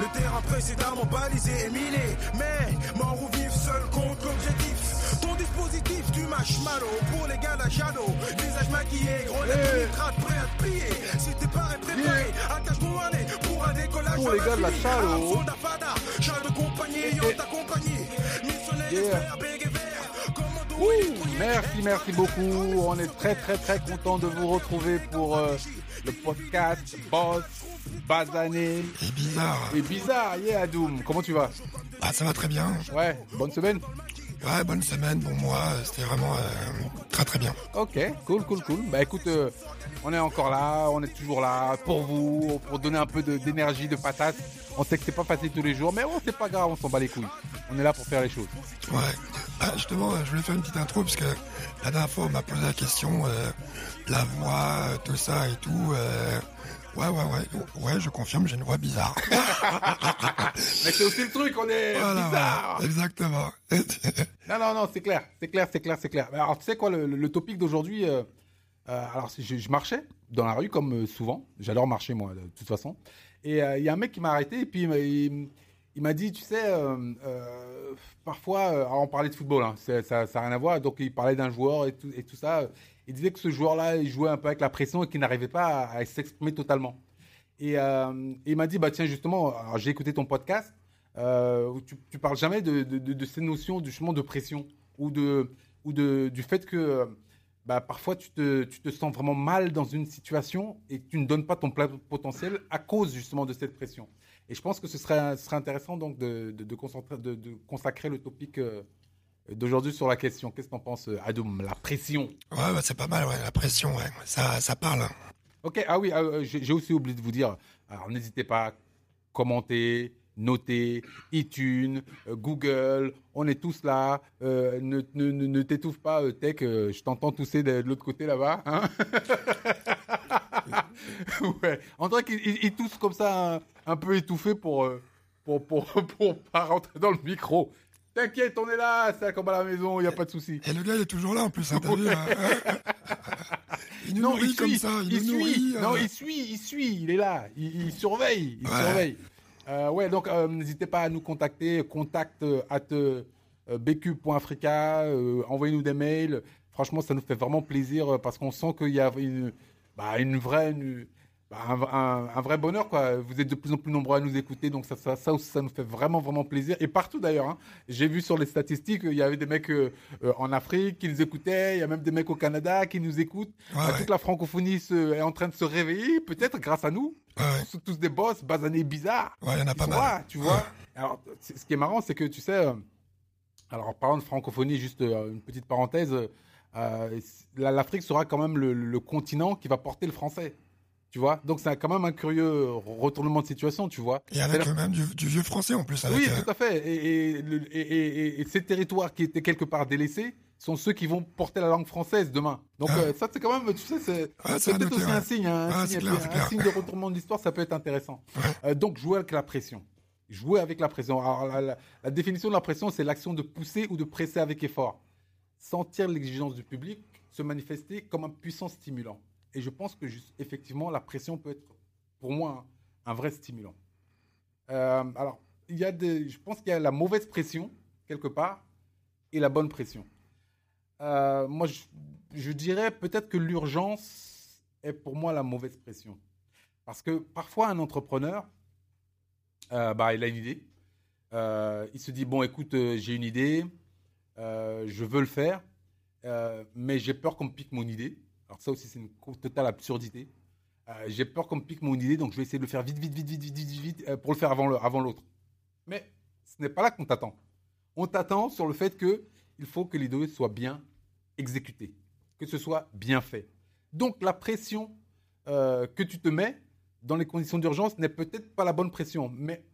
Le terrain précédemment balisé et miné. Mais mort ou vif, seul contre l'objectif. Ton dispositif, tu mâches malo pour les gars d'Achado. Visage maquillé, gros Hey. nitrate prêt à te plier. Si t'es pas préparé, attache ton harnais pour un décollage. Pour les gars de la Chalo. De compagnie. Missionnaire, Yeah. expert, vert. Commando Ouh, électroïde. merci, merci beaucoup. On est très, très, très content de vous retrouver pour euh, le podcast Boss, Bazané C'est bizarre. et Bizarre. Yeah, Adoum. Comment tu vas? Ah, ça va très bien. Ouais, bonne semaine Ouais, bonne semaine, bon mois. C'était vraiment euh, très très bien. Ok, cool, cool, cool. Bah écoute, euh, on est encore là, on est toujours là pour vous, pour donner un peu de- d'énergie, de, patate. On sait que c'est pas facile tous les jours, mais bon, c'est pas grave, on s'en bat les couilles. On est là pour faire les choses. Ouais. Ah, justement, je voulais faire une petite intro parce que la dernière fois, on m'a posé la question, euh, la voix, euh, tout ça et tout. Ouais, ouais, ouais. Ouais, je confirme, j'ai une voix bizarre. Mais c'est aussi le truc, on est Voilà, bizarre. Exactement. Non, non, non, c'est clair, c'est clair, c'est clair, c'est clair. Alors, tu sais quoi, le, le- topic d'aujourd'hui, euh, euh, alors je, je marchais dans la rue comme euh, souvent. J'adore marcher, moi, de toute façon. Et euh, il y a un mec qui m'a arrêté et puis il m'a- il, il m'a dit, tu sais, parfois, alors on parlait de football, hein, ça n'a rien à voir. Donc il parlait d'un joueur et tout, et tout ça. Il disait que ce joueur-là, il jouait un peu avec la pression et qu'il n'arrivait pas à, s'exprimer totalement. Et euh, il m'a dit, bah tiens, justement, j'ai écouté ton podcast, euh, tu, tu parles jamais de, ces notions justement de pression ou, de, ou de, du fait que bah, parfois tu te, sens vraiment mal dans une situation et tu ne donnes pas ton plein potentiel à cause justement de cette pression. Et je pense que ce serait, intéressant donc de, de, de, concentrer, de, de consacrer le topic euh, d'aujourd'hui sur la question. Qu'est-ce que t'en penses, euh, Adoum La pression? Ouais, bah, c'est pas mal, ouais. La pression, ouais. Ça, ça parle. Ok, ah oui, ah, euh, j'ai aussi oublié de vous dire, alors n'hésitez pas à commenter, noter, iTunes, euh, Google, on est tous là. Euh, ne ne, ne, t'étouffe pas, Tech, je t'entends tousser de, de l'autre côté là-bas. Hein ouais, on dirait qu'il il- il tousse comme ça, un, un peu étouffé pour, pour, pour, pour pas rentrer dans le micro. T'inquiète, on est là, c'est comme à la maison, il n'y a pas de souci. Et le gars, il est toujours là en plus. Hein, t'as vu, hein. il nous Non, nourrit il comme suit, ça. Il, il nous suit, euh. non, il suit, il suit, il est là, il, il surveille, il Ouais. surveille. Euh, ouais, donc euh, n'hésitez pas à nous contacter, contact euh, at bq.africa, euh, envoyez-nous des mails. Franchement, ça nous fait vraiment plaisir parce qu'on sent qu'il y a une, bah, une vraie, une- bah, un, un- un vrai bonheur quoi. Vous êtes de plus en plus nombreux à nous écouter, donc ça, ça, ça nous fait vraiment, vraiment plaisir. Et partout d'ailleurs, hein. j'ai vu sur les statistiques, il y avait des mecs euh, euh, en Afrique qui nous écoutaient, il y a même des mecs au Canada qui nous écoutent. Ouais, ouais. Toute la francophonie se- est en train de se réveiller, peut-être grâce à nous. Ouais. Tous, tous des boss, basanés bizarres. Ouais, il y en a pas mal. là, tu vois. Alors, ce qui est marrant, c'est que tu sais, euh, alors en parlant de francophonie, juste une petite parenthèse, la- l'Afrique sera quand même le, le continent qui va porter le français. Tu vois? Donc c'est quand même un curieux retournement de situation, tu vois. Et avec même du, du vieux français en plus. Avec, oui, euh, tout à fait. Et, ces territoires qui étaient quelque part délaissés sont ceux qui vont porter la langue française demain. Donc Ah. euh, ça, c'est quand même, tu sais, c'est peut-être aussi ouais. un signe, hein, un, signe, clair, un de retournement d'histoire, ça peut être intéressant. Euh, donc jouer avec la pression. Jouer avec la pression. Alors, la, la- la définition de la pression, c'est l'action de pousser ou de presser avec effort. Sentir l'exigence du public se manifester comme un puissant stimulant. Et je pense que effectivement, la pression peut être, pour moi, un, vrai stimulant. Euh, alors, il y a je pense qu'il y a la mauvaise pression, quelque part, et la bonne pression. Euh, moi, je, dirais peut-être que l'urgence est pour moi la mauvaise pression. Parce que parfois, un entrepreneur, euh, bah, il a une idée. Il se dit, bon, écoute, j'ai une idée, je veux le faire, mais j'ai peur qu'on me pique mon idée. Alors ça aussi, c'est une totale absurdité. Euh, j'ai peur qu'on me pique mon idée, donc je vais essayer de le faire vite, vite, vite, vite, vite, vite, vite, euh, pour le faire avant le- avant l'autre. Mais ce n'est pas là qu'on t'attend. On t'attend sur le fait que il faut que l'idée soit bien exécutée, que ce soit bien fait. Donc la pression euh, que tu te mets dans les conditions d'urgence n'est peut-être pas la bonne pression, mais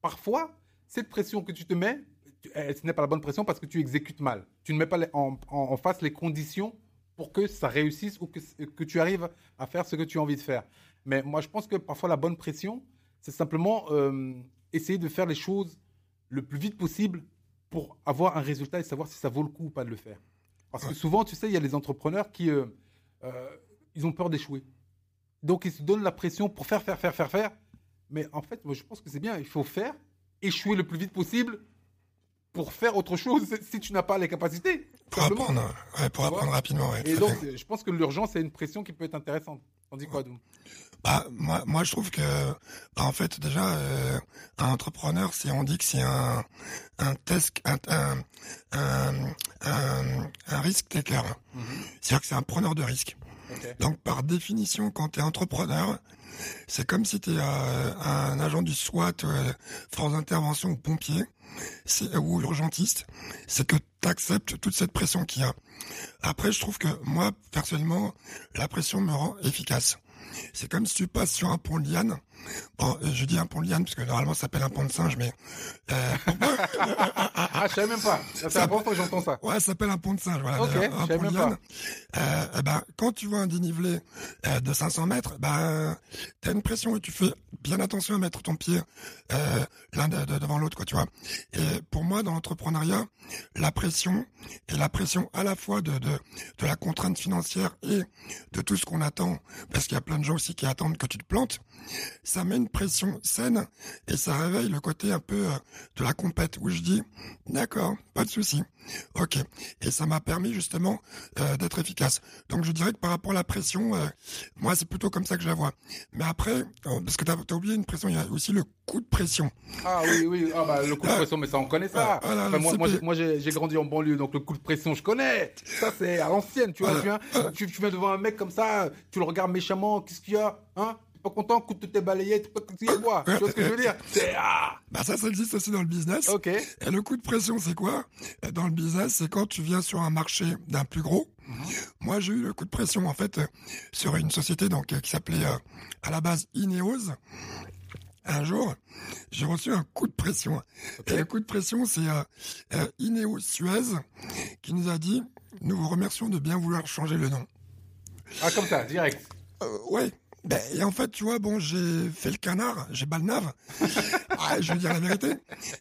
parfois cette pression que tu te mets, tu- ce n'est pas la bonne pression parce que tu exécutes mal. Tu ne mets pas en, en- en face les conditions pour que ça réussisse ou que, que tu arrives à faire ce que tu as envie de faire. Mais moi, je pense que parfois la bonne pression, c'est simplement euh, essayer de faire les choses le plus vite possible pour avoir un résultat et savoir si ça vaut le coup ou pas de le faire. Parce que souvent, tu sais, il y a les entrepreneurs qui, euh, euh, ils ont peur d'échouer. Donc, ils se donnent la pression pour faire, faire, faire, faire, faire. Mais en fait, moi, je pense que c'est bien. Il faut faire, échouer le plus vite possible pour faire autre chose si tu n'as pas les capacités. Pour simplement. apprendre, ouais, pour apprendre rapidement. Ouais, Et donc, fait. je pense que l'urgence, c'est une pression qui peut être intéressante. T'en dis quoi, Doum Bah, moi, moi, je trouve que, bah, en fait, déjà, euh, un entrepreneur, si on dit que c'est un, un test, un, un, un, un, un risk taker. C'est-à-dire que c'est un preneur de risque. Donc, par définition, quand tu es entrepreneur, c'est comme si tu es un agent du SWAT, euh, force d'intervention ou pompier, c'est- ou urgentiste. C'est que tu acceptes toute cette pression qu'il y a. Après, je trouve que moi, personnellement, la pression me rend efficace. C'est comme si tu passes sur un pont de liane. Bon, euh, je dis un pont de liane parce que normalement ça s'appelle un pont de singe, mais euh, Ah, je savais même pas. Ça, C'est la première fois que j'entends ça. Ouais, ça s'appelle un pont de singe. Voilà, Ok, un, je pont de même liane. Euh, eh ben, quand tu vois un dénivelé euh, de 500 mètres, ben, t'as une pression et tu fais bien attention à mettre ton pied euh, l'un de- de- devant l'autre, quoi, tu vois. Et pour moi, dans l'entrepreneuriat, la pression et la pression à la fois de, de, de la contrainte financière et de tout ce qu'on attend, parce qu'il y a plein de gens aussi qui attendent que tu te plantes, ça met une pression saine et ça réveille le côté un peu euh, de la compète où je dis d'accord, pas de souci, ok. Et ça m'a permis justement euh, d'être efficace. Donc je dirais que par rapport à la pression, euh, moi c'est plutôt comme ça que je la vois. Mais après, euh, parce que t'as as oublié une pression, il y a aussi le coup de pression. Ah oui, oui. Ah bah, le coup de pression, mais ça, on connaît ça. Ah, voilà, Enfin, moi, j'ai- grandi en banlieue, donc le coup de pression, je connais. Ça, c'est à l'ancienne, tu vois. Tu, viens, tu, tu viens devant un mec comme ça, tu le regardes méchamment, qu'est-ce qu'il y a Hein? Pas content Coûte de tes balayettes, quoi Tu vois ce que je veux dire? Ah Bah ça, ça existe aussi dans le business. Ok. Et le coup de pression, c'est quoi? Euh, Dans le business, c'est quand tu viens sur un marché d'un plus gros. Moi, j'ai eu le coup de pression en fait euh, sur une société donc euh, qui s'appelait euh, à la base Ineos. Un jour, j'ai reçu un coup de pression. Et le coup de pression, c'est euh, euh, Ineos Suez qui nous a dit nous vous remercions de bien vouloir changer le nom. Ah, comme ça, direct. Euh, ouais. Ben, et en fait, tu vois, bon, j'ai fait le canard, j'ai balnave. ah, je veux dire la vérité.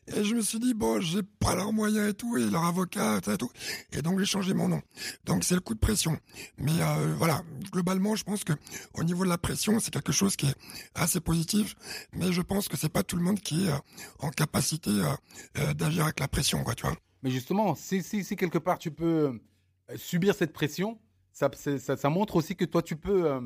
Et je me suis dit, bon, j'ai pas leurs moyens et tout, et leur avocat, et tout. Et donc, j'ai changé mon nom. Donc, c'est le coup de pression. Mais euh, voilà, globalement, je pense que au niveau de la pression, c'est quelque chose qui est assez positif. Mais je pense que c'est pas tout le monde qui est euh, en capacité euh, d'agir avec la pression, quoi, tu vois. Mais justement, si, si, si quelque part tu peux subir cette pression, ça, montre aussi que toi tu peux euh,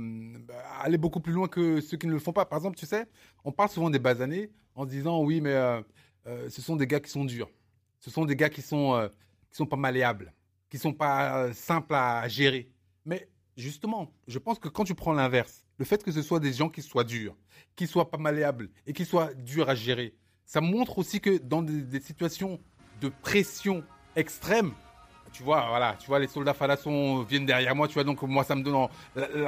bah, aller beaucoup plus loin que ceux qui ne le font pas. Par exemple, tu sais, on parle souvent des basanés en se disant oui, mais euh, euh, ce sont des gars qui sont durs. Ce sont des gars qui sont, qui sont pas malléables, qui sont pas simples à gérer. Mais justement, je pense que quand tu prends l'inverse, le fait que ce soit des gens qui soient durs, qui soient pas malléables et qui soient durs à gérer, ça montre aussi que dans des, des situations de pression extrême, tu vois, voilà, tu vois, les soldats Falasson viennent derrière moi, tu vois, donc moi, ça me donne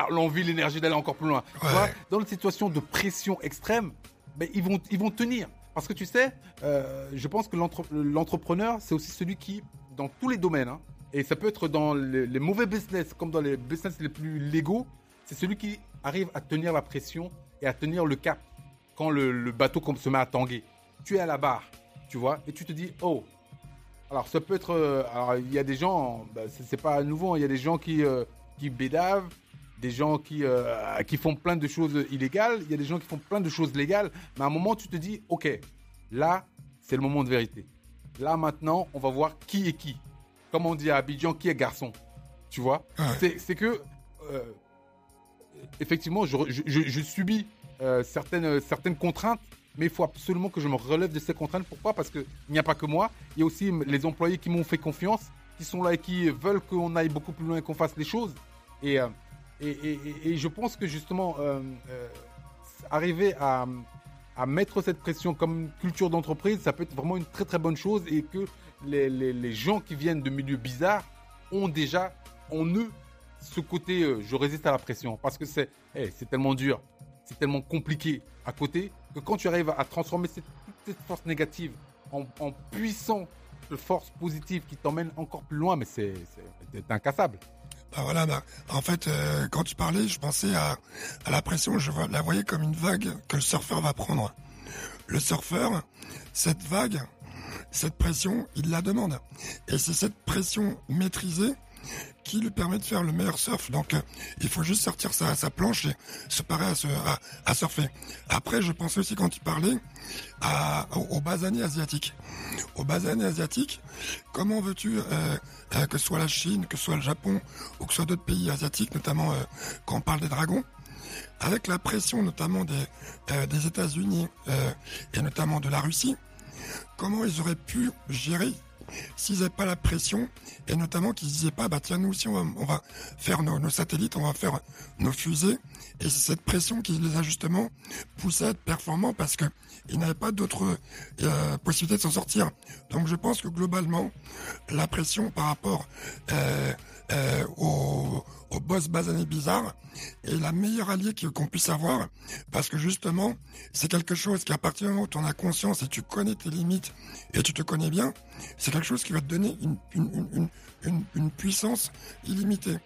l'envie, l'énergie d'aller encore plus loin. Tu vois, dans une situation de pression extrême, ben, ils, vont, ils vont tenir. Parce que tu sais, euh, je pense que l'entre- l'entrepreneur, c'est aussi celui qui, dans tous les domaines, hein, et ça peut être dans les, les mauvais business comme dans les business les plus légaux, c'est celui qui arrive à tenir la pression et à tenir le cap quand le, le bateau comme se met à tanguer. Tu es à la barre, tu vois, et tu te dis, oh, alors ça peut être, euh, alors il y a des gens, bah, c'est pas nouveau, hein, il y a des gens qui euh, qui bédavent, des gens qui euh, qui font plein de choses illégales, il y a des gens qui font plein de choses légales, mais à un moment tu te dis, ok, là c'est le moment de vérité. Là maintenant, on va voir qui est qui. Comme on dit à Abidjan, qui est garçon. Tu vois? Ouais. C'est c'est que euh, effectivement, je, je, je- je subis certaines, certaines contraintes, mais il faut absolument que je me relève de ces contraintes. Pourquoi? Parce qu'il n'y a pas que moi, il y a aussi les employés qui m'ont fait confiance, qui sont là et qui veulent qu'on aille beaucoup plus loin et qu'on fasse les choses. Et, euh, et, et- et- et je pense que justement, euh, euh, arriver à, à mettre cette pression comme culture d'entreprise, ça peut être vraiment une très très bonne chose et que les, les- les gens qui viennent de milieux bizarres ont déjà en eux ce côté je résiste à la pression parce que c'est c'est tellement dur, c'est tellement compliqué à côté que quand tu arrives à transformer cette, cette force négative en, en puissante force positive qui t'emmène encore plus loin, mais c'est incassable. Bah voilà, bah, en fait, euh, quand tu parlais, je pensais à, à la pression, je la voyais comme une vague que le surfeur va prendre. Le surfeur, cette vague, cette pression, il la demande. Et c'est cette pression maîtrisée qui lui permet de faire le meilleur surf. Donc euh, il faut juste sortir sa, planche et se parer à, surfer. Après, je pensais aussi quand tu parlais à, aux, aux basanés asiatiques. Aux basanés asiatiques, comment veux-tu euh, euh, que ce soit la Chine, que ce soit le Japon ou que ce soit d'autres pays asiatiques, notamment quand on parle des dragons, avec la pression notamment des, États-Unis et notamment de la Russie, comment ils auraient pu gérer s'ils n'avaient pas la pression et notamment qu'ils disaient pas bah tiens nous aussi on va, on va faire nos, satellites, on va faire nos fusées et c'est cette pression qui les a justement poussés à être performants parce que ils n'avaient pas d'autres euh, possibilités de s'en sortir. Donc je pense que globalement la pression par rapport euh, euh, au, basané bizarre est la meilleure alliée qu'on puisse avoir parce que justement c'est quelque chose qui à partir du moment où tu en as conscience et tu connais tes limites et tu te connais bien c'est quelque chose qui va te donner une puissance illimitée.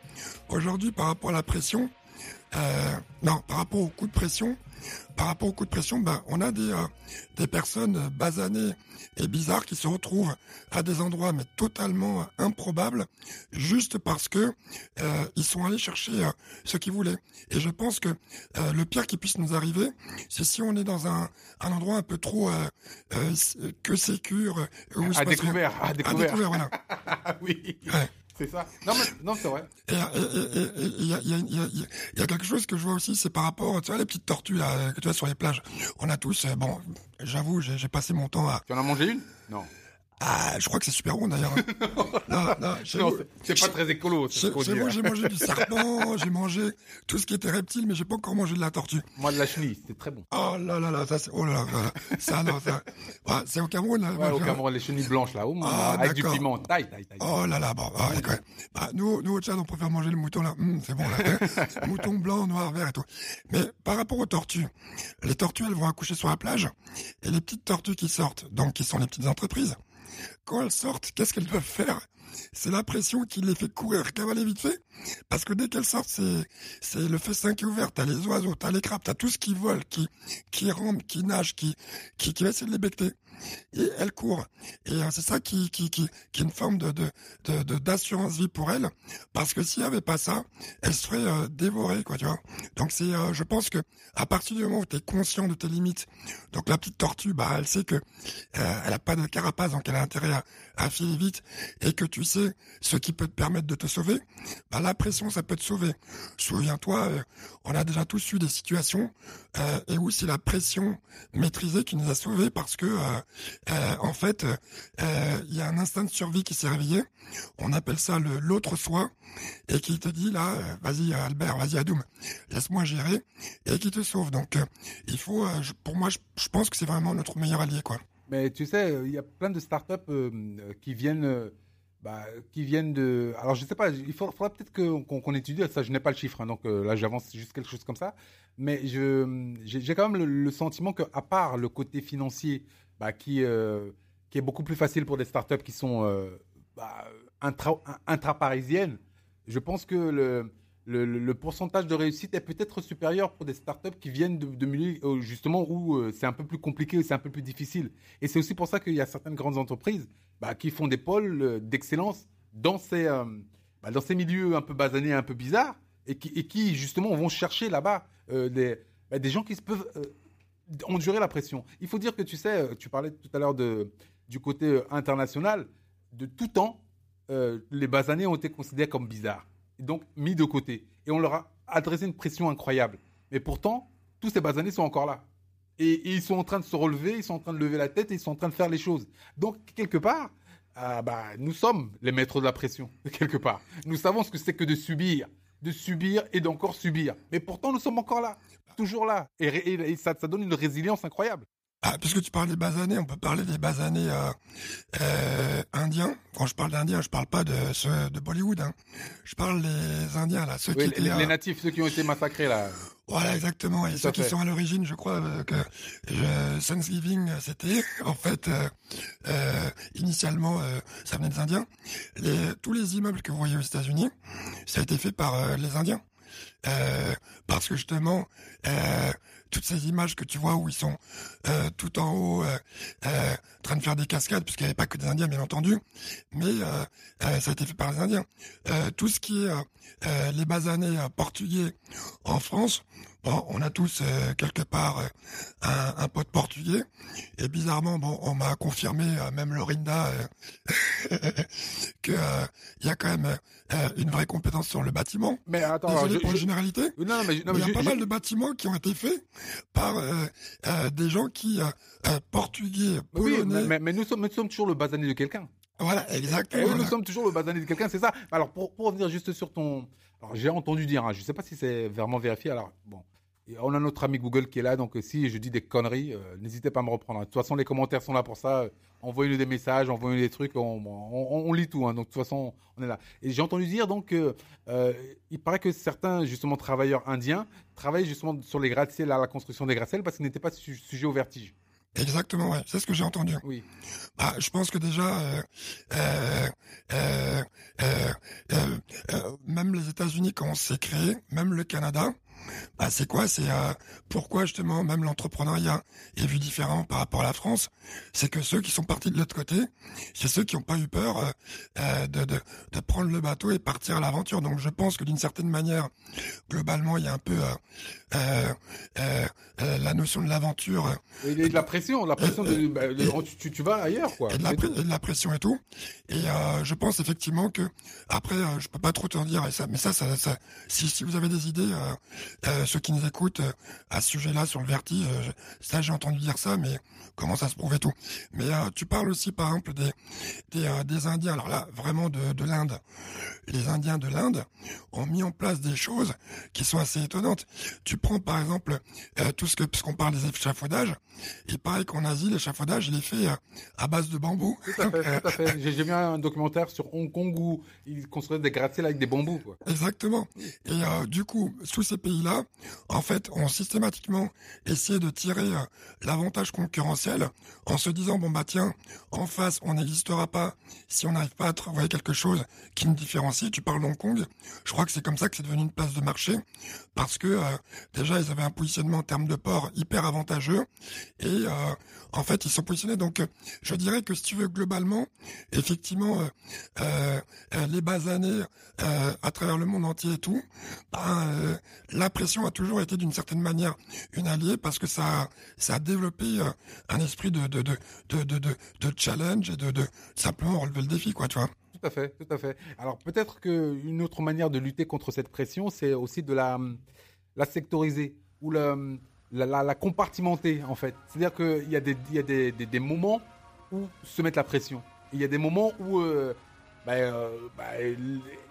Aujourd'hui par rapport à la pression euh, non par rapport au coup de pression par rapport au coup de pression, ben, on a des, euh, des personnes euh, basanées et bizarres qui se retrouvent à des endroits mais totalement euh, improbables juste parce que euh, ils sont allés chercher euh, ce qu'ils voulaient. Et je pense que le pire qui puisse nous arriver, c'est si on est dans un, un endroit un peu trop que sécure, où il se À passe rien. découvert, à À découvert. découvert, voilà. Ah oui. Ouais. C'est ça. Non, mais, non, c'est vrai. Et euh, et il y a, il y, a, il y, a, il y a quelque chose que je vois aussi, c'est par rapport, tu vois, les petites tortues là, que tu vois sur les plages. On a tous, euh, bon, j'avoue, j'ai j'ai passé mon temps à, Tu en as mangé une? Non. Ah, je crois que c'est super bon d'ailleurs. non, non, chez Non, vous- c'est- pas très écolo, ce Chez, hein. j'ai mangé du serpent, j'ai mangé tout ce qui était reptile, mais j'ai pas encore mangé de la tortue. Moi, de la chenille, c'était très bon. Oh là là là, ça c'est, oh là là, là. ça non, ça, c'est au Cameroun là. Ouais, au Cameroun, les chenilles blanches là, oh, Ah, avec du piment. Taille, taille, taille. Oh là là, bon, ah, ouais. Bah, nous, nous au Tchad, on préfère manger le mouton là. Hum, c'est bon là. mouton blanc, noir, vert et tout. Mais par rapport aux tortues, les tortues, elles vont accoucher sur la plage, et les petites tortues qui sortent, donc qui sont les petites entreprises, quand elles sortent, qu'est-ce qu'elles doivent faire? C'est la pression qui les fait courir, cavaler vite fait, parce que dès qu'elles sortent, c'est le festin qui est ouvert. T'as les oiseaux, t'as les crabes, t'as tout ce qui vole, qui qui rampe, qui nage, qui qui, de les becter. Et elles courent. Et euh, c'est ça qui, qui, qui, qui est une forme de, de, d'assurance vie pour elles. Parce que s'il n'y avait pas ça, elles seraient euh, dévorées, quoi, tu vois. Donc c'est, euh, je pense que à partir du moment où tu es conscient de tes limites, donc la petite tortue, bah, elle sait que euh, elle a pas de carapace, donc elle a intérêt à, à filer vite, et que tu sais ce qui peut te permettre de te sauver, bah, la pression, ça peut te sauver. Souviens-toi, euh, on a déjà tous eu des situations euh, et où c'est la pression maîtrisée qui nous a sauvés parce que euh, euh, en fait, euh, il y a un instinct de survie qui s'est réveillé. On appelle ça l'autre soi et qui te dit là, vas-y Albert, vas-y Adoum, laisse-moi gérer et qui te sauve. Donc il faut, pour moi, je, je pense que c'est vraiment notre meilleur allié quoi. Mais tu sais, euh, il y a plein de startups euh, euh, qui viennent, bah, qui viennent de. Alors je sais pas, il faudra, peut-être qu'on étudie ça. Je n'ai pas le chiffre, hein, donc là j'avance juste quelque chose comme ça. Mais j'ai quand même le, sentiment que, à part le côté financier, bah, qui, qui est beaucoup plus facile pour des startups qui sont bah, intra, intra-parisiennes, je pense que le, le, pourcentage de réussite est peut-être supérieur pour des startups qui viennent de, milieux euh, justement où euh, c'est un peu plus compliqué, c'est un peu plus difficile. Et c'est aussi pour ça qu'il y a certaines grandes entreprises bah, qui font des pôles euh, d'excellence dans ces, bah, dans ces milieux un peu basanés, un peu bizarres, et qui, justement vont chercher là-bas des, bah, des gens qui peuvent endurer la pression. Il faut dire que tu sais, tu parlais tout à l'heure du côté international, de tout temps, les basanés ont été considérés comme bizarres, donc mis de côté. Et on leur a adressé une pression incroyable. Mais pourtant, tous ces basanés sont encore là. Et, ils sont en train de se relever, ils sont en train de lever la tête, et ils sont en train de faire les choses. Donc, quelque part, ah bah, nous sommes les maîtres de la pression, quelque part. Nous savons ce que c'est que de subir, de subir et d'encore subir. Mais pourtant, nous sommes encore là, toujours là. Et, ça donne une résilience incroyable. Ah, puisque tu parles des basanés, on peut parler des basanés euh, euh, indiens. Quand je parle d'indiens, je parle pas de ceux de Bollywood. Hein. Je parle des indiens là, ceux Oui, qui les, étaient. les euh, natifs, ceux qui ont été massacrés là. Voilà, exactement. Et ceux qui sont à l'origine, je crois euh, que euh, Thanksgiving, c'était en fait euh, euh, initialement, euh, ça venait des Indiens. Les, tous les immeubles que vous voyez aux États-Unis, ça a été fait par les Indiens. euh, parce que justement, euh, toutes ces images que tu vois où ils sont euh, tout en haut, euh, euh, en train de faire des cascades, puisqu'il n'y avait pas que des Indiens, bien entendu, mais ça a été fait par les Indiens. Tout ce qui est les basanés portugais en France, bon, on a tous euh, quelque part euh, un, un pote portugais, et bizarrement, bon, on m'a confirmé, euh, même Lorinda, euh, que euh, il y a quand même une vraie compétence sur le bâtiment. Mais attends, Désolé pour je- non, non, mais, non, mais il y a je- pas mal de bâtiments qui ont été faits par des gens qui portugais, oui, polonais. mais, mais- mais nous sommes, nous sommes toujours le basané de quelqu'un. Voilà, exactement. oui, nous sommes toujours le basané de quelqu'un, c'est ça. Alors, pour, pour revenir juste sur ton. Alors, j'ai entendu dire, hein, je ne sais pas si c'est vraiment vérifié. Alors, bon. Et on a notre ami Google qui est là, donc euh, si je dis des conneries, euh, n'hésitez pas à me reprendre. hein. De toute façon, les commentaires sont là pour ça. Euh, Envoyez-nous des messages, envoyez-nous des trucs, on, on- on lit tout. hein. Donc, de toute façon, on est là. Et j'ai entendu dire, donc, que, euh, il paraît que certains, justement, travailleurs indiens travaillent justement sur les gratte-ciels, à la construction des gratte-ciels, parce qu'ils n'étaient pas su- sujets au vertige. Exactement, ouais. C'est ce que j'ai entendu. Oui. Bah, je pense que déjà, euh, euh, euh, même les États-Unis, quand on s'est créé, même le Canada, bah, c'est quoi? C'est euh, pourquoi justement même l'entrepreneuriat est vu différent par rapport à la France? C'est que ceux qui sont partis de l'autre côté, c'est ceux qui n'ont pas eu peur euh, euh, de, de, de prendre le bateau et partir à l'aventure. Donc je pense que d'une certaine manière, globalement, il y a un peu euh, la notion de l'aventure. Et de la pression, la pression de, bah, de- tu, vas ailleurs, quoi. et de, la, et de la pression et tout. Et je pense effectivement que après, je peux pas trop t'en dire et ça, mais ça, ça, ça- si, si vous avez des idées, euh, ceux qui nous écoutent euh, à ce sujet-là sur le vertige, euh, ça j'ai entendu dire ça, mais comment ça se prouve et tout? Mais euh, tu parles aussi par exemple des des, des Indiens. Alors là, vraiment de, de l'Inde. Les Indiens de l'Inde ont mis en place des choses qui sont assez étonnantes. Tu prends par exemple tout ce que, puisqu'on parle des échafaudages, il paraît qu'en Asie, l'échafaudage, il est fait à base de bambou. Tout à fait, tout à fait. J'ai vu un documentaire sur Hong Kong où ils construisaient des gratte-ciels avec des bambous, quoi. Exactement. Et du coup, tous ces pays-là, en fait, ont systématiquement essayé de tirer euh, l'avantage concurrentiel en se disant bon bah tiens, en face, on n'existera pas si on n'arrive pas à travailler quelque chose qui nous différencie. Tu parles d'Hong Kong, je crois que c'est comme ça que c'est devenu une place de marché parce que euh, déjà ils avaient un positionnement en termes de port hyper avantageux et euh, en fait ils sont positionnés. Donc je dirais que si tu veux globalement, effectivement, euh, les basanés à travers le monde entier et tout, ben, euh, la pression a toujours été d'une certaine manière une alliée parce que ça, ça a développé euh, un esprit de, de, de, de, challenge et de, simplement relever le défi, quoi, tu vois. Tout à fait, tout à fait. Alors peut-être qu'une autre manière de lutter contre cette pression, c'est aussi de la, sectoriser ou la, la, compartimenter en fait. C'est-à-dire qu'il y a, des, il y a des, des, moments où se mettre la pression. Il y a des moments où euh, bah, euh,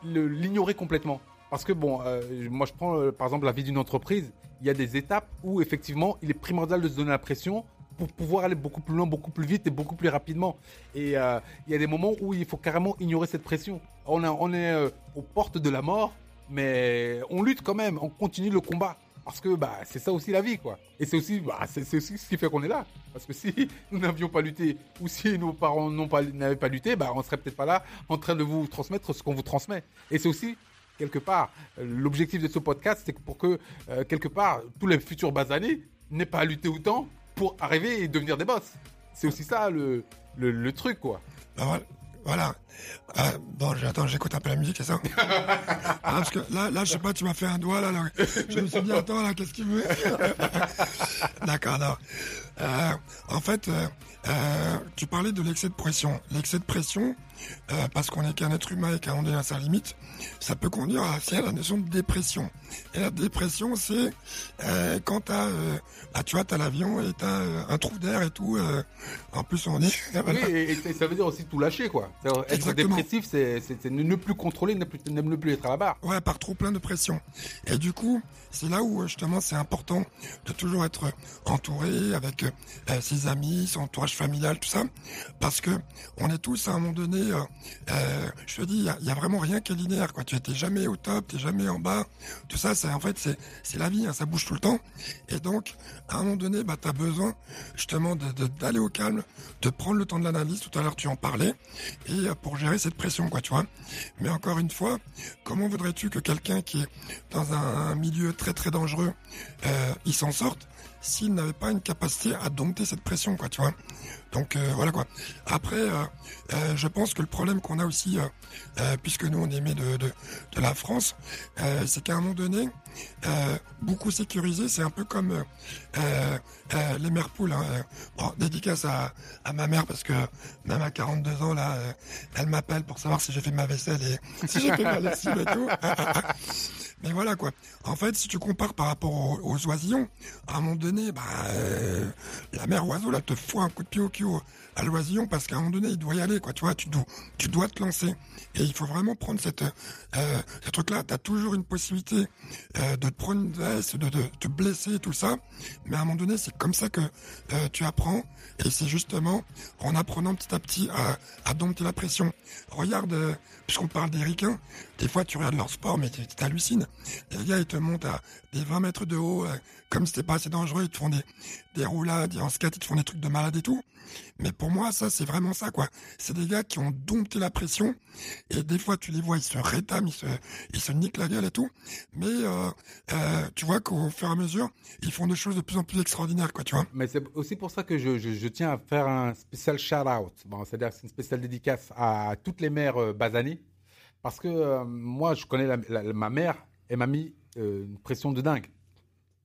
le- l'ignorer complètement. Parce que bon, euh, moi je prends euh, par exemple la vie d'une entreprise, il y a des étapes où effectivement il est primordial de se donner la pression pour pouvoir aller beaucoup plus loin, beaucoup plus vite et beaucoup plus rapidement. Et euh, il y a des moments où il faut carrément ignorer cette pression. On, a- on est aux portes de la mort, mais on lutte quand même, on continue le combat. Parce que bah, c'est ça aussi la vie, quoi. Et c'est aussi, bah, aussi ce qui fait qu'on est là. Parce que si nous n'avions pas lutté, ou si nos parents n'ont pas- n'avaient pas lutté, bah, on serait peut-être pas là en train de vous transmettre ce qu'on vous transmet. Et c'est aussi, quelque part, l'objectif de ce podcast, c'est pour que, euh, quelque part, tous les futurs basanés n'aient pas à lutter autant pour arriver et devenir des boss. C'est aussi ça le, le, le truc, quoi. Ben voilà. voilà. Euh, bon, j'attends, j'écoute un peu la musique, c'est ça? Ah, Parce que là, là, je sais pas, tu m'as fait un doigt, là, là. Je me suis dit, attends, là, qu'est-ce qu'il veut? D'accord, non. Euh, en fait, euh, tu parlais de l'excès de pression. L'excès de pression, euh, parce qu'on est qu'un être humain et qu'on est à sa limite, ça peut conduire à, la notion de dépression. Et la dépression, c'est euh, quand t'as, euh, bah, tu vois, t'as l'avion et t'as un trou d'air et tout. en plus, on est... Oui, et, et ça veut dire aussi tout lâcher, quoi. Être Exactement. dépressif, c'est c'est- c'est ne plus contrôler, ne plus, ne plus être à la barre. Ouais, par trop plein de pression. Et du coup, c'est là où justement c'est important de toujours être entouré avec ses amis, son entourage familial, tout ça, parce que on est tous à un moment donné euh, je te dis, il y a, vraiment rien qui est linéaire, quoi. Tu n'es jamais au top, tu jamais en bas. Tout ça, c'est en fait, c'est la vie, hein, ça bouge tout le temps. Et donc, à un moment donné, bah, tu as besoin justement d'aller au calme, de prendre le temps de l'analyse. Tout à l'heure, tu en parlais, et euh, pour gérer cette pression, quoi, tu vois. Mais encore une fois, comment voudrais-tu que quelqu'un qui est dans un, un milieu très très dangereux, euh, il s'en sorte? S'il n'avait pas une capacité à dompter cette pression, quoi, tu vois. Donc euh, voilà quoi. Après, euh, euh, je pense que le problème qu'on a aussi, puisque nous on aimé de, de, de la France, c'est qu'à un moment donné, euh, beaucoup sécurisé, c'est un peu comme euh, euh, les mères poules. Hein. Dédicace à, ma mère parce que même à 42 ans elle m'appelle pour savoir si j'ai fait ma vaisselle et si j'ai fait ma lessive et tout. Mais voilà quoi. En fait, si tu compares par rapport aux, oisillons, à un moment donné, bah, la mère oiseau là te fout un coup de pied au cul à l'oisillon parce qu'à un moment donné, il doit y aller quoi. Tu vois, tu dois, tu dois te lancer. Et il faut vraiment prendre cette, euh, ce truc-là. T'as toujours une possibilité euh, de te prendre une veste, de, de te blesser, tout ça. Mais à un moment donné, c'est comme ça que euh, tu apprends. Et c'est justement en apprenant petit à petit à, à dompter la pression. Regarde, euh, puisqu'on parle des ricains, des fois tu regardes leur sport, mais tu t'hallucines. Les gars, ils te montent à des 20 mètres de haut, euh, comme c'était pas assez dangereux, ils te font des, des roulades, en skate, ils te font des trucs de malade et tout. Mais pour moi, ça, c'est vraiment ça, quoi. C'est des gars qui ont dompté la pression, et des fois, tu les vois, ils se rétament, ils se, ils se niquent la gueule et tout. Mais euh, euh, tu vois qu'au fur et à mesure, ils font des choses de plus en plus extraordinaires, quoi, tu vois. Mais c'est aussi pour ça que je, je- tiens à faire un spécial shout-out. Bon, c'est-à-dire une spéciale dédicace à toutes les mères euh, basanées. Parce que moi, je connais ma mère, elle m'a mis une pression de dingue.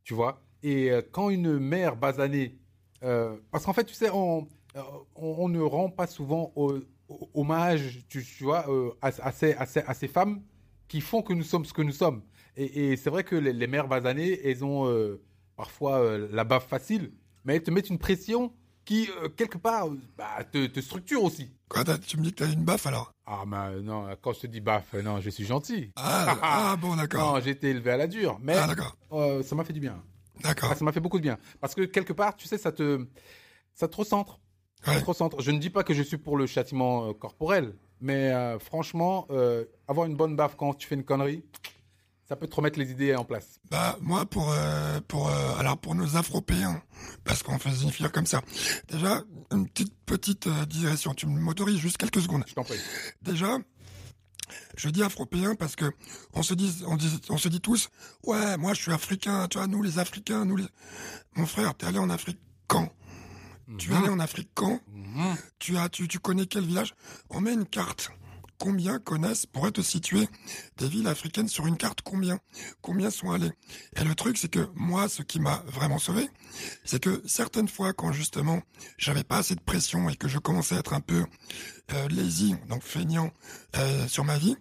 Tu vois? Et quand une mère basanée... euh, parce qu'en fait, tu sais, on, euh, on, ne rend pas souvent hommage, tu, tu vois, euh, à, à ces, à ces- à ces femmes qui font que nous sommes ce que nous sommes. Et, et c'est vrai que les, les mères basanées, elles ont euh, parfois euh, la baffe facile, mais elles te mettent une pression qui, euh, quelque part, bah, te, te structure aussi. Quoi, tu me dis que t'as une baffe alors? Ah, mais non, quand je te dis baffe, non, je suis gentil. ah, ah, bon, d'accord. Non, j'ai été élevé à la dure, mais Ah, ça m'a fait du bien. D'accord. Ça m'a fait beaucoup de bien. Parce que quelque part, tu sais, ça te, ça te recentre. Ça Ouais. te recentre. Je ne dis pas que je suis pour le châtiment euh, corporel, mais euh, franchement, euh, avoir une bonne baffe quand tu fais une connerie, ça peut te remettre les idées en place. Bah moi pour euh, pour euh, alors pour nos Afropéens parce qu'on fait une filière comme ça. Déjà une petite petite euh, digression. Tu m'autorises juste quelques secondes. Je t'en prie. Déjà je dis Afropéens parce que on se dit on dit on se dit tous ouais moi je suis africain tu vois nous les Africains nous les mon frère t'es allé en Afrique quand? Tu es allé en Afrique quand? Mhm. tu as tu, tu connais quel village? On met une carte. Combien connaissent, pourraient te situer des villes africaines sur une carte Combien Combien sont allés Et le truc, c'est que moi, ce qui m'a vraiment sauvé, c'est que certaines fois, quand justement j'avais pas assez de pression et que je commençais à être un peu euh, lazy, donc feignant euh, sur ma vie,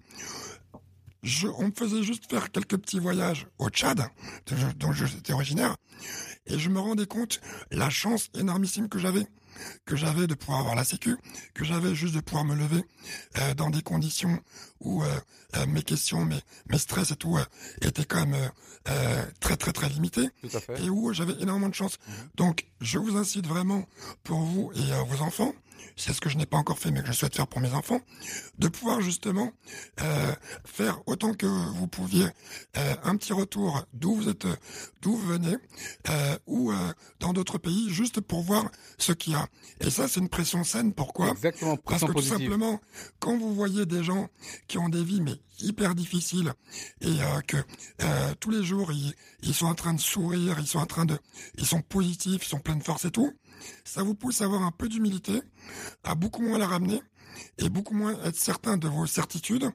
on me faisait juste faire quelques petits voyages au Tchad, dont j'étais originaire, et je me rendais compte la chance énormissime que j'avais que j'avais de pouvoir avoir la sécu, que j'avais juste de pouvoir me lever euh, dans des conditions où euh, euh, mes questions, mes, mes stress et tout étaient quand même très très très limités et où j'avais énormément de chance. Donc je vous incite vraiment pour vous et vos enfants, c'est ce que je n'ai pas encore fait mais que je souhaite faire pour mes enfants, de pouvoir justement euh, faire autant que vous pouviez euh, un petit retour d'où vous êtes, d'où vous venez, euh, ou euh, dans d'autres pays, juste pour voir ce qu'il y a. Et ça, c'est une pression saine. Pourquoi? Exactement, Parce que tout simplement, quand vous voyez des gens qui ont des vies mais hyper difficiles et euh, que euh, tous les jours ils, ils sont en train de sourire, ils sont en train de, ils sont positifs, ils sont pleins de force et tout, ça vous pousse à avoir un peu d'humilité, à beaucoup moins la ramener et beaucoup moins être certain de vos certitudes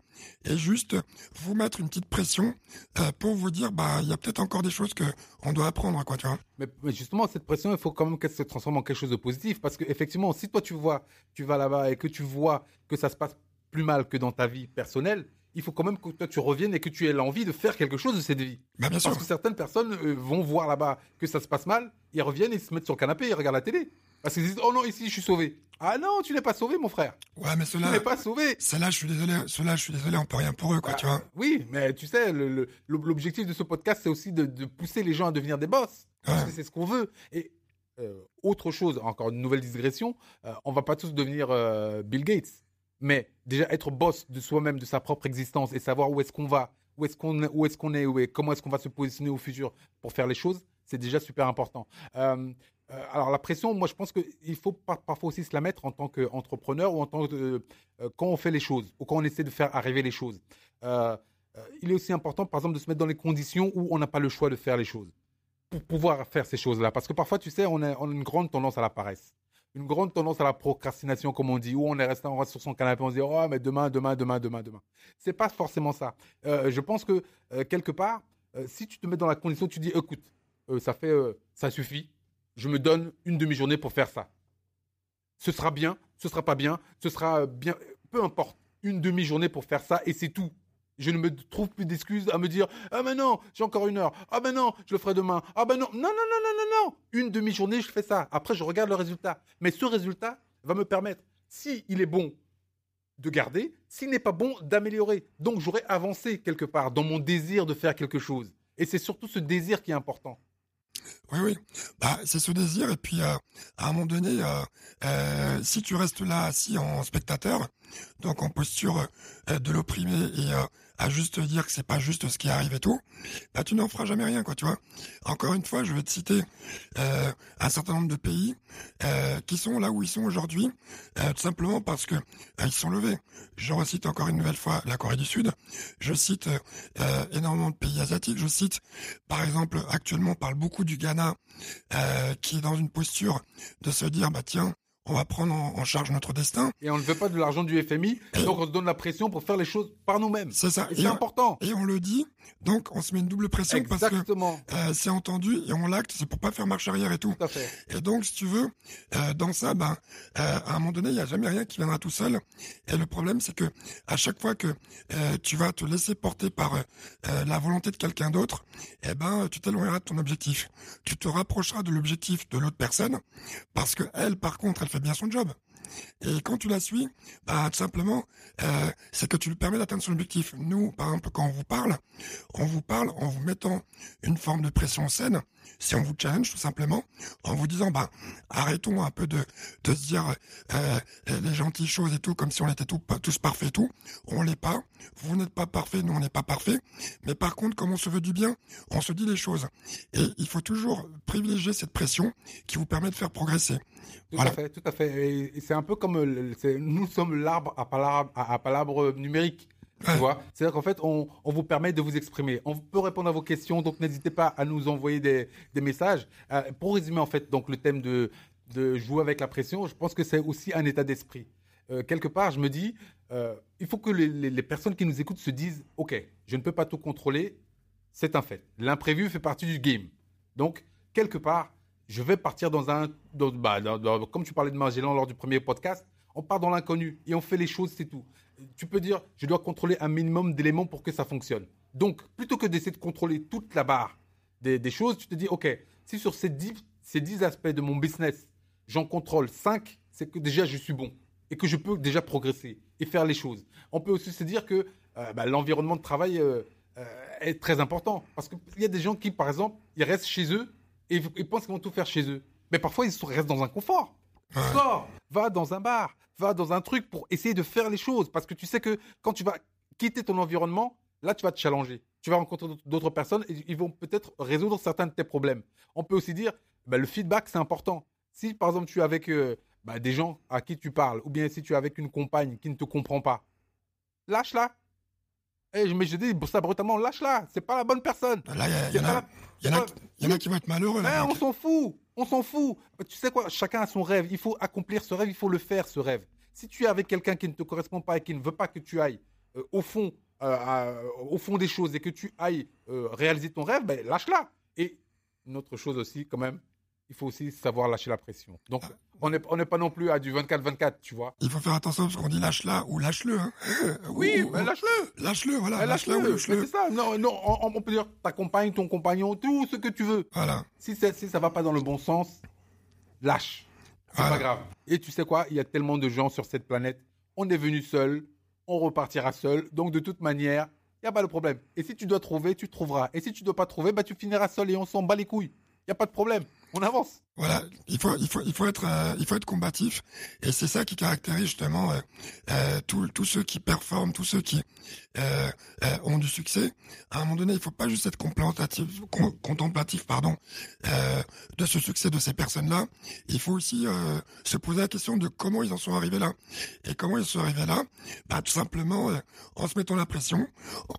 et juste vous mettre une petite pression euh, pour vous dire bah il y a peut-être encore des choses que on doit apprendre quoi tu vois. Mais, mais justement, cette pression, il faut quand même qu'elle se transforme en quelque chose de positif. Parce que effectivement, si toi tu vois, tu vas là-bas et que tu vois que ça se passe plus mal que dans ta vie personnelle, il faut quand même que toi tu reviennes et que tu aies l'envie de faire quelque chose de cette vie. Bah bien sûr. Parce que certaines personnes euh, vont voir là-bas que ça se passe mal, ils reviennent, ils se mettent sur le canapé, ils regardent la télé. Parce qu'ils disent Oh non, ici je suis sauvé. Ah non, tu n'es pas sauvé, mon frère. Ouais mais Tu cela n'es pas sauvé. ceux-là je suis désolé, ceux-là je suis désolé, on peut rien pour eux quoi, tu vois. Oui, mais tu sais, l'objectif de ce podcast, c'est aussi de, de pousser les gens à devenir des boss. Parce que c'est ce qu'on veut. Et euh, autre chose, encore une nouvelle digression, euh, on va pas tous devenir euh, Bill Gates. Mais déjà être boss de soi-même, de sa propre existence et savoir où est-ce qu'on va, où est-ce qu'on où est, qu'on est, comment est-ce qu'on va se positionner au futur pour faire les choses, c'est déjà super important. Euh, euh, alors la pression, moi je pense qu'il faut parfois aussi se la mettre en tant qu'entrepreneur ou en tant que euh, quand on fait les choses ou quand on essaie de faire arriver les choses. il est aussi important, par exemple, de se mettre dans les conditions où on n'a pas le choix de faire les choses pour pouvoir faire ces choses-là. Parce que parfois, tu sais, on a une grande tendance à la paresse une grande tendance à la procrastination, comme on dit, où on est resté, on sur son canapé, on se dit, oh, mais demain, demain, demain, demain, demain. C'est pas forcément ça. je pense que, quelque part, si tu te mets dans la condition, tu dis, écoute, ça fait, ça suffit, je me donne une demi-journée pour faire ça. Ce sera bien, ce sera pas bien, ce sera bien, peu importe, une demi-journée pour faire ça et c'est tout. Je ne me trouve plus d'excuses à me dire Ah ben non, j'ai encore une heure. Ah ben non, je le ferai demain. Ah ben non, non, non, non, non, non, non. Une demi-journée, je fais ça. Après, je regarde le résultat. Mais ce résultat va me permettre, si il est bon, de garder, s'il n'est pas bon, d'améliorer. Donc, j'aurai avancé quelque part dans mon désir de faire quelque chose. Et c'est surtout ce désir qui est important. Oui, oui. Bah, c'est ce désir. Et puis, euh, à un moment donné, euh, euh, si tu restes là assis en spectateur, donc en posture de l'opprimé et à juste dire que c'est pas juste ce qui arrive et tout, bah tu n'en feras jamais rien, quoi, tu vois. Encore une fois, je vais te citer euh, un certain nombre de pays euh, qui sont là où ils sont aujourd'hui, euh, tout simplement parce que ils sont levés. Je recite encore une nouvelle fois la Corée du Sud. Je cite énormément de pays asiatiques. Je cite, par exemple, actuellement, on parle beaucoup du Ghana, qui est dans une posture de se dire, bah tiens, on va prendre en, charge notre destin. Et on ne veut pas de l'argent du FMI, donc on se donne la pression pour faire les choses par nous-mêmes. C'est ça. C'est important. Et on le dit, donc on se met une double pression Exactement. parce que euh, c'est entendu et on l'acte, c'est pour pas faire marche arrière et tout. tout à fait. Et donc, si tu veux, euh, dans ça, ben, euh, à un moment donné, il n'y a jamais rien qui viendra tout seul. Et le problème, c'est que à chaque fois que tu vas te laisser porter par la volonté de quelqu'un d'autre, eh ben, tu t'éloigneras de ton objectif. Tu te rapprocheras de l'objectif de l'autre personne parce que elle, par contre, elle fait bien son job. Et quand tu la suis, bah, tout simplement, euh, c'est que tu lui permets d'atteindre son objectif. Nous, par exemple, quand on vous parle, on vous parle en vous mettant une forme de pression saine, si on vous challenge tout simplement, en vous disant, bah, arrêtons un peu de, de se dire euh, les gentilles choses et tout, comme si on était tous parfaits et tout. On l'est pas. Vous n'êtes pas parfait, nous on n'est pas parfait. Mais par contre, comme on se veut du bien, on se dit les choses. Et il faut toujours privilégier cette pression qui vous permet de faire progresser. Tout à fait, tout à fait. Et c'est un peu comme nous sommes l'arbre à palabre, à, palabre numérique. Tu vois C'est-à-dire qu'en fait, on, vous permet de vous exprimer. On peut répondre à vos questions, donc n'hésitez pas à nous envoyer des, messages. Euh, pour résumer, en fait, donc le thème de, de jouer avec la pression, je pense que c'est aussi un état d'esprit. Euh, quelque part, je me dis, il faut que les, les, personnes qui nous écoutent se disent, OK, je ne peux pas tout contrôler, c'est un fait. L'imprévu fait partie du game. Donc, quelque part, je vais partir dans un. Bah, comme tu parlais de Magellan lors du premier podcast, on part dans l'inconnu et on fait les choses, c'est tout. Tu peux dire, je dois contrôler un minimum d'éléments pour que ça fonctionne. Donc, plutôt que d'essayer de contrôler toute la barre des, choses, tu te dis, OK, si sur ces 10, ces 10 aspects de mon business, j'en contrôle 5, c'est que déjà je suis bon et que je peux déjà progresser et faire les choses. On peut aussi se dire que euh, bah, l'environnement de travail euh, euh, est très important. Parce qu'il y a des gens qui, par exemple, ils restent chez eux et ils pensent qu'ils vont tout faire chez eux. Mais parfois, ils restent dans un confort. Sors, va dans un bar, va dans un truc pour essayer de faire les choses. Parce que tu sais que quand tu vas quitter ton environnement, là, tu vas te challenger. Tu vas rencontrer d'autres personnes et ils vont peut-être résoudre certains de tes problèmes. On peut aussi dire, bah, le feedback, c'est important. Si, par exemple, tu es avec euh, bah, des gens à qui tu parles, ou bien si tu es avec une compagne qui ne te comprend pas, lâche-la. Eh, mais je dis ça brutalement, lâche-la, c'est pas la bonne personne. Là, il y, en a, qui vont être malheureux. on s'en fout, on s'en fout. Tu sais quoi, chacun a son rêve. Il faut accomplir ce rêve, il faut le faire, ce rêve. Si tu es avec quelqu'un qui ne te correspond pas et qui ne veut pas que tu ailles euh, au, fond, euh, au fond des choses et que tu ailles euh, réaliser ton rêve, ben, lâche-la. Et une autre chose aussi, quand même, il faut aussi savoir lâcher la pression. Donc, on n'est on pas non plus à du 24-24, tu vois. Il faut faire attention parce qu'on dit lâche-la ou lâche-le. Hein. Oui, lâche-le. Lâche-le, voilà. Lâche-le ou lâche-le. C'est ça. Non, non, on, peut dire ta compagne, ton compagnon, tout ce que tu veux. Voilà. Si, si ça va pas dans le bon sens, lâche. C'est pas grave. Et tu sais quoi? Il y a tellement de gens sur cette planète. On est venu seul, on repartira seul. Donc, de toute manière, il n'y a pas de problème. Et si tu dois trouver, tu trouveras. Et si tu ne dois pas trouver, bah, tu finiras seul et on s'en bat les couilles. Il n'y a pas de problème. On avance. Voilà, il faut, il faut, il faut être, euh, il faut être combatif, et c'est ça qui caractérise justement euh, euh, tous ceux qui performent, tous ceux qui euh, ont du succès. À un moment donné, il faut pas juste être contemplatif, de ce succès de ces personnes-là. Il faut aussi se poser la question de comment ils en sont arrivés là, et comment ils sont arrivés là? Bah, tout simplement en se mettant la pression,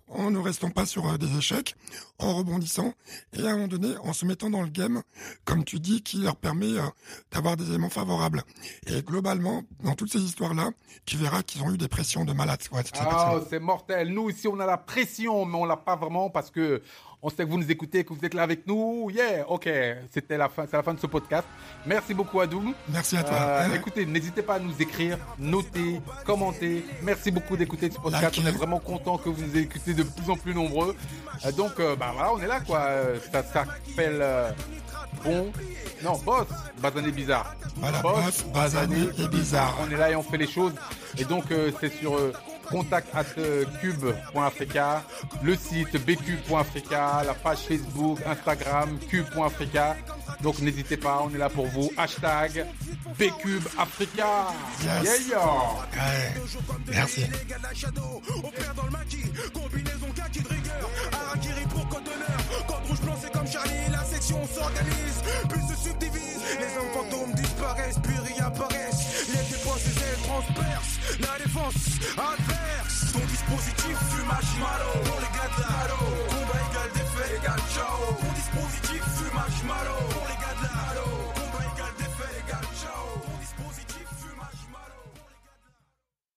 en ne restant pas sur des échecs, en rebondissant, et à un moment donné, en se mettant dans le game, comme tu dis, qui leur permet euh, d'avoir des éléments favorables. Et globalement, dans toutes ces histoires-là, tu verras qu'ils ont eu des pressions de malades. ah, c'est mortel. Nous, ici, on a la pression, mais on l'a pas vraiment parce que on sait que vous nous écoutez, que vous êtes là avec nous. Yeah, ok. C'était la fin, c'est la fin de ce podcast. Merci beaucoup, Adoum. Merci à toi. Euh, écoutez, n'hésitez pas à nous écrire, noter, commenter. Merci beaucoup d'écouter ce podcast. On est vraiment content que vous nous écoutez de plus en plus nombreux. Euh, donc, bah voilà, on est là, quoi. Ça s'appelle bon. Non, boss, Bazané bizarre. Voilà, boss, Bazané et bizarre. On est là et on fait les choses. Et donc, euh, c'est sur euh, contact at euh, cube.africa, le site bq.africa, la page Facebook, Instagram, cube.africa. Donc n'hésitez pas, on est là pour vous. Hashtag Bcube Africa. Yes. Yeah, ouais. Merci. Charlie, la section s'organise, puis se subdivise. Les hommes fantômes disparaissent, puis la défense adverse. Son dispositif fumage malo. Pour les gars de la Combat égal défait égal ciao. Ton dispositif fumage malo. Pour les gars de la